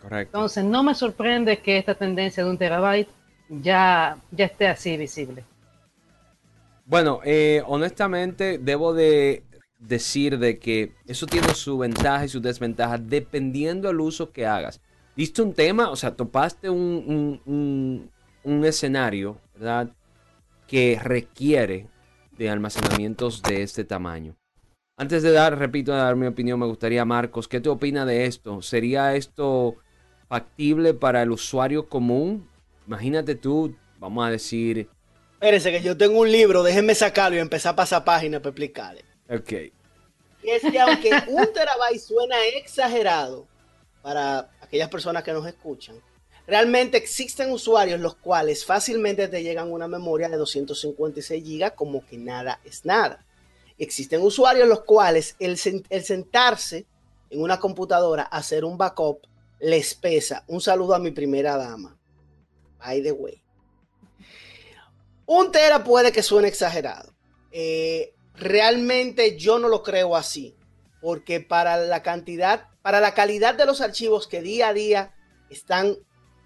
Correcto. Entonces, no me sorprende que esta tendencia de un terabyte ya, ya esté así visible. Bueno, eh, honestamente debo de decir de que eso tiene su ventaja y su desventaja dependiendo del uso que hagas. ¿Viste un tema? O sea, topaste un, un- un- un escenario, ¿verdad? Que requiere de almacenamientos de este tamaño. Antes de dar, repito, de dar mi opinión, me gustaría, Marcos, ¿qué te opina de esto? ¿Sería esto factible para el usuario común? Imagínate tú, vamos a decir, Espérense que yo tengo un libro, déjenme sacarlo y empezar a pasar páginas para explicarle. ok, Y es que aunque un terabyte suena exagerado para aquellas personas que nos escuchan, realmente existen usuarios los cuales fácilmente te llegan una memoria de 256 gigas como que nada es nada. Existen usuarios los cuales el sentarse en una computadora a hacer un backup les pesa. Un saludo a mi primera dama. By the way. Un tera puede que suene exagerado. Eh, realmente yo no lo creo así, porque para la cantidad, para la calidad de los archivos que día a día están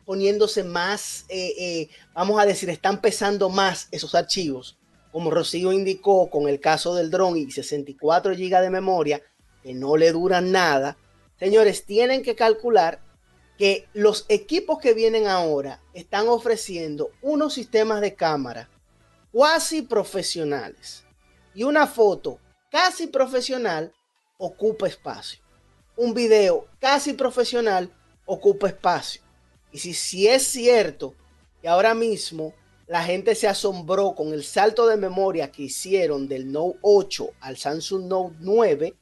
poniéndose más, eh, eh, vamos a decir, están pesando más esos archivos, como Rocío indicó con el caso del dron y 64 GB de memoria, que no le duran nada, señores, tienen que calcular que los equipos que vienen ahora están ofreciendo unos sistemas de cámara cuasi profesionales y una foto casi profesional ocupa espacio. Un video casi profesional ocupa espacio. Y si, si es cierto que ahora mismo la gente se asombró con el salto de memoria que hicieron del Note 8 al Samsung Note 9,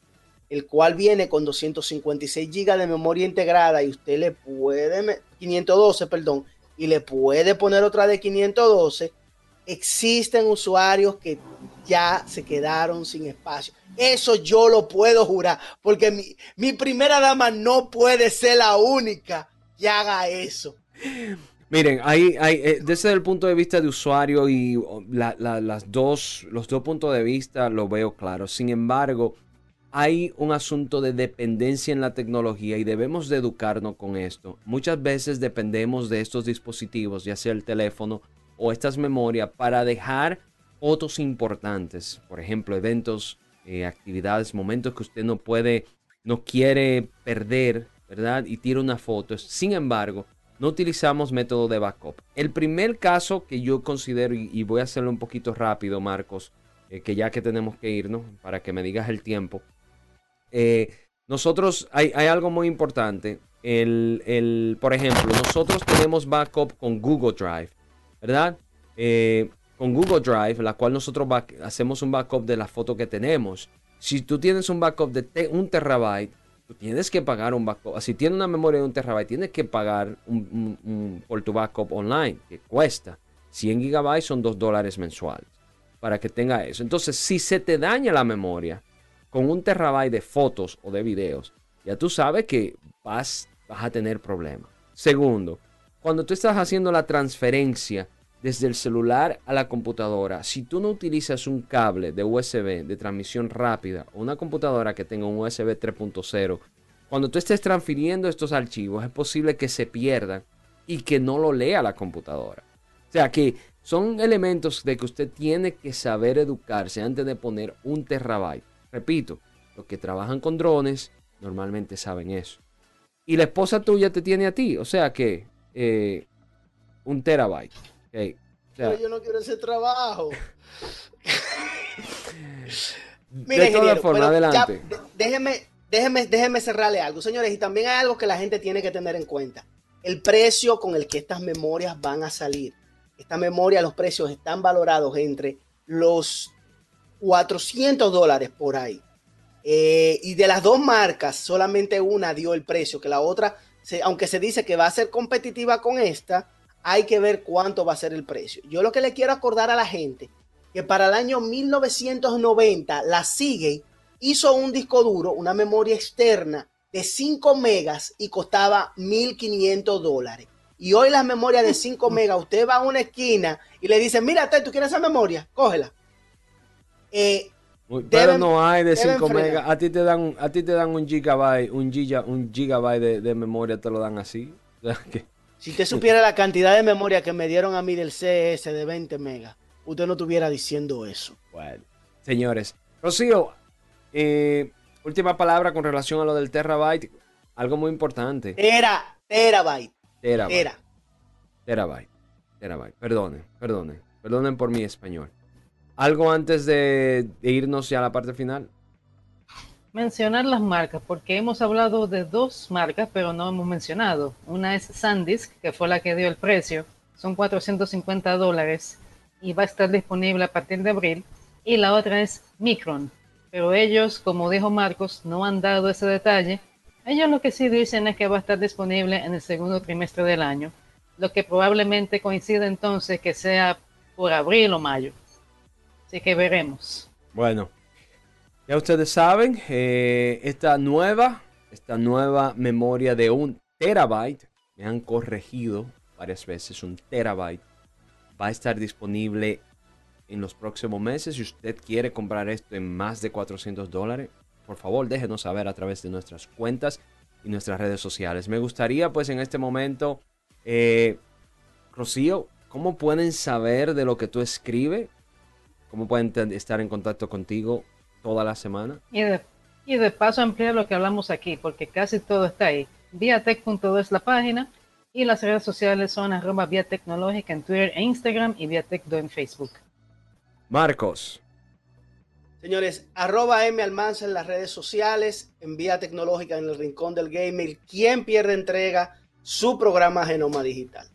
el cual viene con 256 GB de memoria integrada y usted le puede, me- 512, perdón, y le puede poner otra de 512, existen usuarios que ya se quedaron sin espacio. Eso yo lo puedo jurar, porque mi, mi primera dama no puede ser la única que haga eso. Miren, ahí, ahí, eh, desde el punto de vista de usuario y oh, la- la- las dos, los dos puntos de vista lo veo claro. Sin embargo, hay un asunto de dependencia en la tecnología y debemos de educarnos con esto. Muchas veces dependemos de estos dispositivos, ya sea el teléfono o estas memorias, para dejar fotos importantes. Por ejemplo, eventos, eh, actividades, momentos que usted no puede, no quiere perder, ¿verdad? Y tira una foto. Sin embargo, no utilizamos método de backup. El primer caso que yo considero, y, voy a hacerlo un poquito rápido, Marcos, eh, que ya que tenemos que irnos, para que me digas el tiempo. Eh, nosotros, hay, algo muy importante. El, el- por ejemplo, nosotros tenemos backup con Google Drive, ¿verdad? Eh, con Google Drive, la cual nosotros hacemos un backup de la foto que tenemos. Si tú tienes un backup de te- un terabyte, tú tienes que pagar un backup. Si tienes una memoria de un terabyte, tienes que pagar un- por tu backup online, que cuesta 100 gigabytes, son 2 dólares mensuales, para que tenga eso. Entonces, si se te daña la memoria con un terabyte de fotos o de videos, ya tú sabes que vas, vas a tener problemas. Segundo, cuando tú estás haciendo la transferencia desde el celular a la computadora, si tú no utilizas un cable de USB de transmisión rápida o una computadora que tenga un USB 3.0, cuando tú estés transfiriendo estos archivos es posible que se pierdan y que no lo lea la computadora. O sea que son elementos de que usted tiene que saber educarse antes de poner un terabyte. Repito, los que trabajan con drones normalmente saben eso. Y la esposa tuya te tiene a ti, o sea que eh, un terabyte. Ok. O sea, Pero yo no quiero ese trabajo. [LAUGHS] de Mire, todas formas, ya, adelante. de- déjeme, déjeme, déjeme cerrarle algo, señores. Y también hay algo que la gente tiene que tener en cuenta. El precio con el que estas memorias van a salir. Esta memoria, los precios están valorados entre los 400 dólares por ahí. Eh, y de las dos marcas, solamente una dio el precio, que la otra, se- aunque se dice que va a ser competitiva con esta, hay que ver cuánto va a ser el precio. Yo lo que le quiero acordar a la gente, que para el año 1990, la Seagate hizo un disco duro, una memoria externa de 5 megas y costaba 1.500 dólares. Y hoy las memorias de 5 [LAUGHS] megas, usted va a una esquina y le dice, mira, ¿tú quieres esa memoria? Cógela. Eh, Pero Deben- no hay de deben 5 frenar. megas. A ti te dan, a ti te dan un gigabyte, un giga, un gigabyte de, de memoria, te lo dan así. [LAUGHS] Que- Si usted supiera la cantidad de memoria que me dieron a mí del CS de 20 megas, usted no estuviera diciendo eso. Bueno, señores. Rocío, eh, última palabra con relación a lo del terabyte. Algo muy importante. Tera, terabyte, Terabyte. tera. Terabyte. Terabyte. Perdonen, perdonen. Perdonen por mi español. Algo antes de, de irnos ya a la parte final. Mencionar las marcas, porque hemos hablado de dos marcas, pero no hemos mencionado. Una es Sandisk, que fue la que dio el precio, son 450 dólares y va a estar disponible a partir de abril. Y la otra es Micron, pero ellos, como dijo Marcos, no han dado ese detalle. Ellos lo que sí dicen es que va a estar disponible en el segundo trimestre del año, lo que probablemente coincide entonces que sea por abril o mayo. Así que veremos. Bueno, ya ustedes saben, eh, esta nueva, esta nueva memoria de un terabyte, me han corregido varias veces, un terabyte, va a estar disponible en los próximos meses. Si usted quiere comprar esto en más de 400 dólares, por favor déjenos saber a través de nuestras cuentas y nuestras redes sociales. Me gustaría pues en este momento, eh, Rocío, ¿cómo pueden saber de lo que tú escribes? ¿Cómo pueden estar en contacto contigo toda la semana? Y de, y de paso ampliar lo que hablamos aquí, porque casi todo está ahí. Viatech.do es la página y las redes sociales son arroba vía tecnológica en Twitter e Instagram y Viatech.do en Facebook. Marcos, Señores, arroba M Almanza en las redes sociales, en Vía Tecnológica en el Rincón del Gamer. ¿Quién pierde entrega? Su programa Genoma Digital.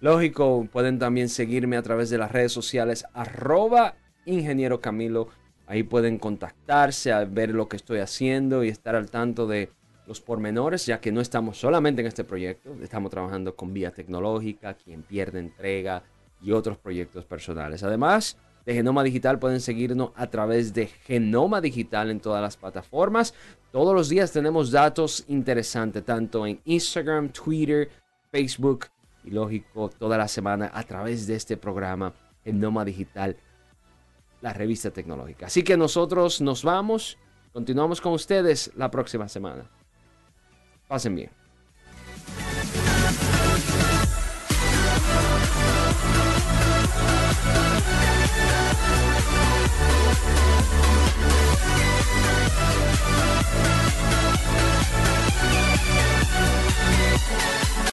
lógico, pueden también seguirme a través de las redes sociales arroba ingeniero Camilo. Ahí pueden contactarse, a ver lo que estoy haciendo y estar al tanto de los pormenores, ya que no estamos solamente en este proyecto, estamos trabajando con Vía Tecnológica, quien pierde entrega y otros proyectos personales. Además de Genoma Digital pueden seguirnos a través de Genoma Digital en todas las plataformas. Todos los días tenemos datos interesantes, tanto en Instagram, Twitter, Facebook y lógico toda la semana a través de este programa Genoma Digital, la revista tecnológica. Así que nosotros nos vamos, continuamos con ustedes la próxima semana. Pasen bien.